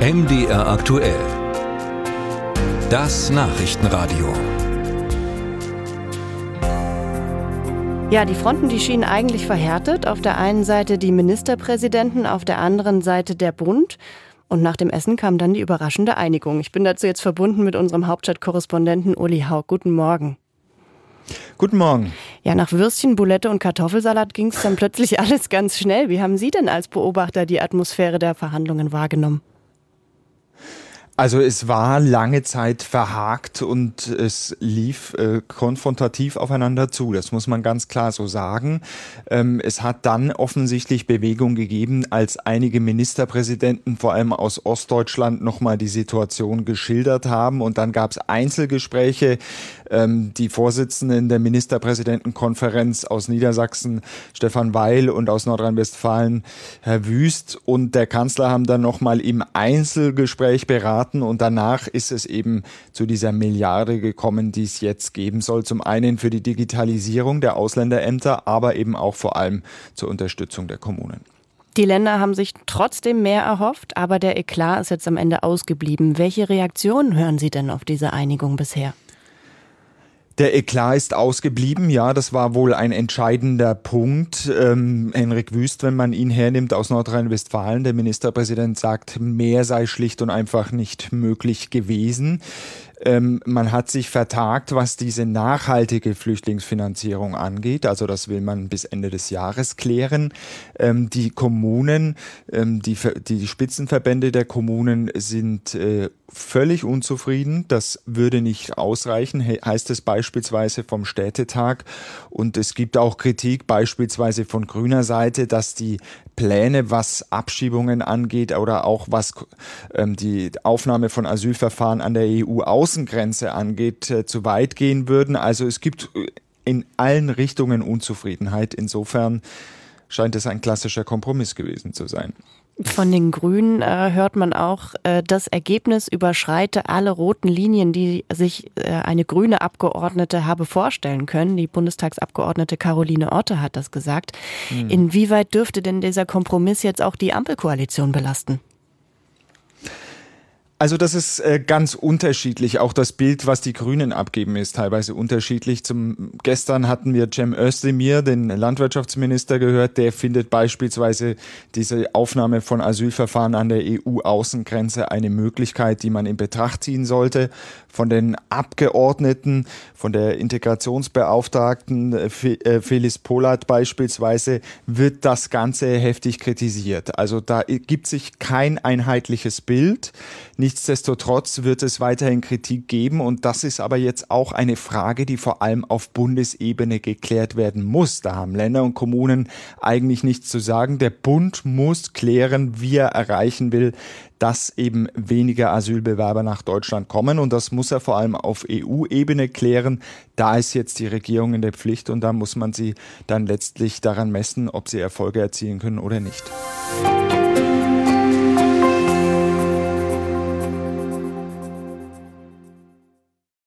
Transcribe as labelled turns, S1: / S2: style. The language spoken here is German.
S1: MDR aktuell. Das Nachrichtenradio.
S2: Ja, die Fronten, die schienen eigentlich verhärtet. Auf der einen Seite die Ministerpräsidenten, auf der anderen Seite der Bund. Und nach dem Essen kam dann die überraschende Einigung. Ich bin dazu jetzt verbunden mit unserem Hauptstadtkorrespondenten Uli Haug. Guten Morgen.
S3: Guten Morgen.
S2: Ja, nach Würstchen, Bulette und Kartoffelsalat ging es dann plötzlich alles ganz schnell. Wie haben Sie denn als Beobachter die Atmosphäre der Verhandlungen wahrgenommen?
S3: Also es war lange Zeit verhakt und es lief äh, konfrontativ aufeinander zu. Das muss man ganz klar so sagen. Ähm, es hat dann offensichtlich Bewegung gegeben, als einige Ministerpräsidenten, vor allem aus Ostdeutschland, nochmal die Situation geschildert haben. Und dann gab es Einzelgespräche. Ähm, die Vorsitzenden der Ministerpräsidentenkonferenz aus Niedersachsen, Stefan Weil, und aus Nordrhein-Westfalen, Herr Wüst, und der Kanzler haben dann nochmal im Einzelgespräch beraten. Und danach ist es eben zu dieser Milliarde gekommen, die es jetzt geben soll. Zum einen für die Digitalisierung der Ausländerämter, aber eben auch vor allem zur Unterstützung der Kommunen.
S2: Die Länder haben sich trotzdem mehr erhofft, aber der Eklat ist jetzt am Ende ausgeblieben. Welche Reaktionen hören Sie denn auf diese Einigung bisher?
S3: Der Eklat ist ausgeblieben, ja, das war wohl ein entscheidender Punkt. Ähm, Henrik Wüst, wenn man ihn hernimmt aus Nordrhein-Westfalen, der Ministerpräsident sagt, mehr sei schlicht und einfach nicht möglich gewesen. Ähm, man hat sich vertagt, was diese nachhaltige Flüchtlingsfinanzierung angeht. Also das will man bis Ende des Jahres klären. Ähm, die Kommunen, ähm, die, die Spitzenverbände der Kommunen sind äh, völlig unzufrieden. Das würde nicht ausreichen, heißt es beispielsweise vom Städtetag. Und es gibt auch Kritik beispielsweise von grüner Seite, dass die Pläne, was Abschiebungen angeht oder auch was ähm, die Aufnahme von Asylverfahren an der EU-Außengrenze angeht, äh, zu weit gehen würden. Also es gibt äh, in allen Richtungen Unzufriedenheit. Insofern scheint es ein klassischer Kompromiss gewesen zu sein.
S2: Von den Grünen äh, hört man auch, äh, das Ergebnis überschreite alle roten Linien, die sich äh, eine grüne Abgeordnete habe vorstellen können. Die Bundestagsabgeordnete Caroline Otte hat das gesagt. Hm. Inwieweit dürfte denn dieser Kompromiss jetzt auch die Ampelkoalition belasten?
S3: Also das ist äh, ganz unterschiedlich. Auch das Bild, was die Grünen abgeben, ist teilweise unterschiedlich. Zum gestern hatten wir Cem Özdemir, den Landwirtschaftsminister, gehört. Der findet beispielsweise diese Aufnahme von Asylverfahren an der EU-Außengrenze eine Möglichkeit, die man in Betracht ziehen sollte. Von den Abgeordneten, von der Integrationsbeauftragten äh, äh, Felis Polat beispielsweise, wird das Ganze heftig kritisiert. Also da gibt sich kein einheitliches Bild. Nicht Nichtsdestotrotz wird es weiterhin Kritik geben und das ist aber jetzt auch eine Frage, die vor allem auf Bundesebene geklärt werden muss. Da haben Länder und Kommunen eigentlich nichts zu sagen. Der Bund muss klären, wie er erreichen will, dass eben weniger Asylbewerber nach Deutschland kommen. Und das muss er vor allem auf EU-Ebene klären. Da ist jetzt die Regierung in der Pflicht und da muss man sie dann letztlich daran messen, ob sie Erfolge erzielen können oder nicht.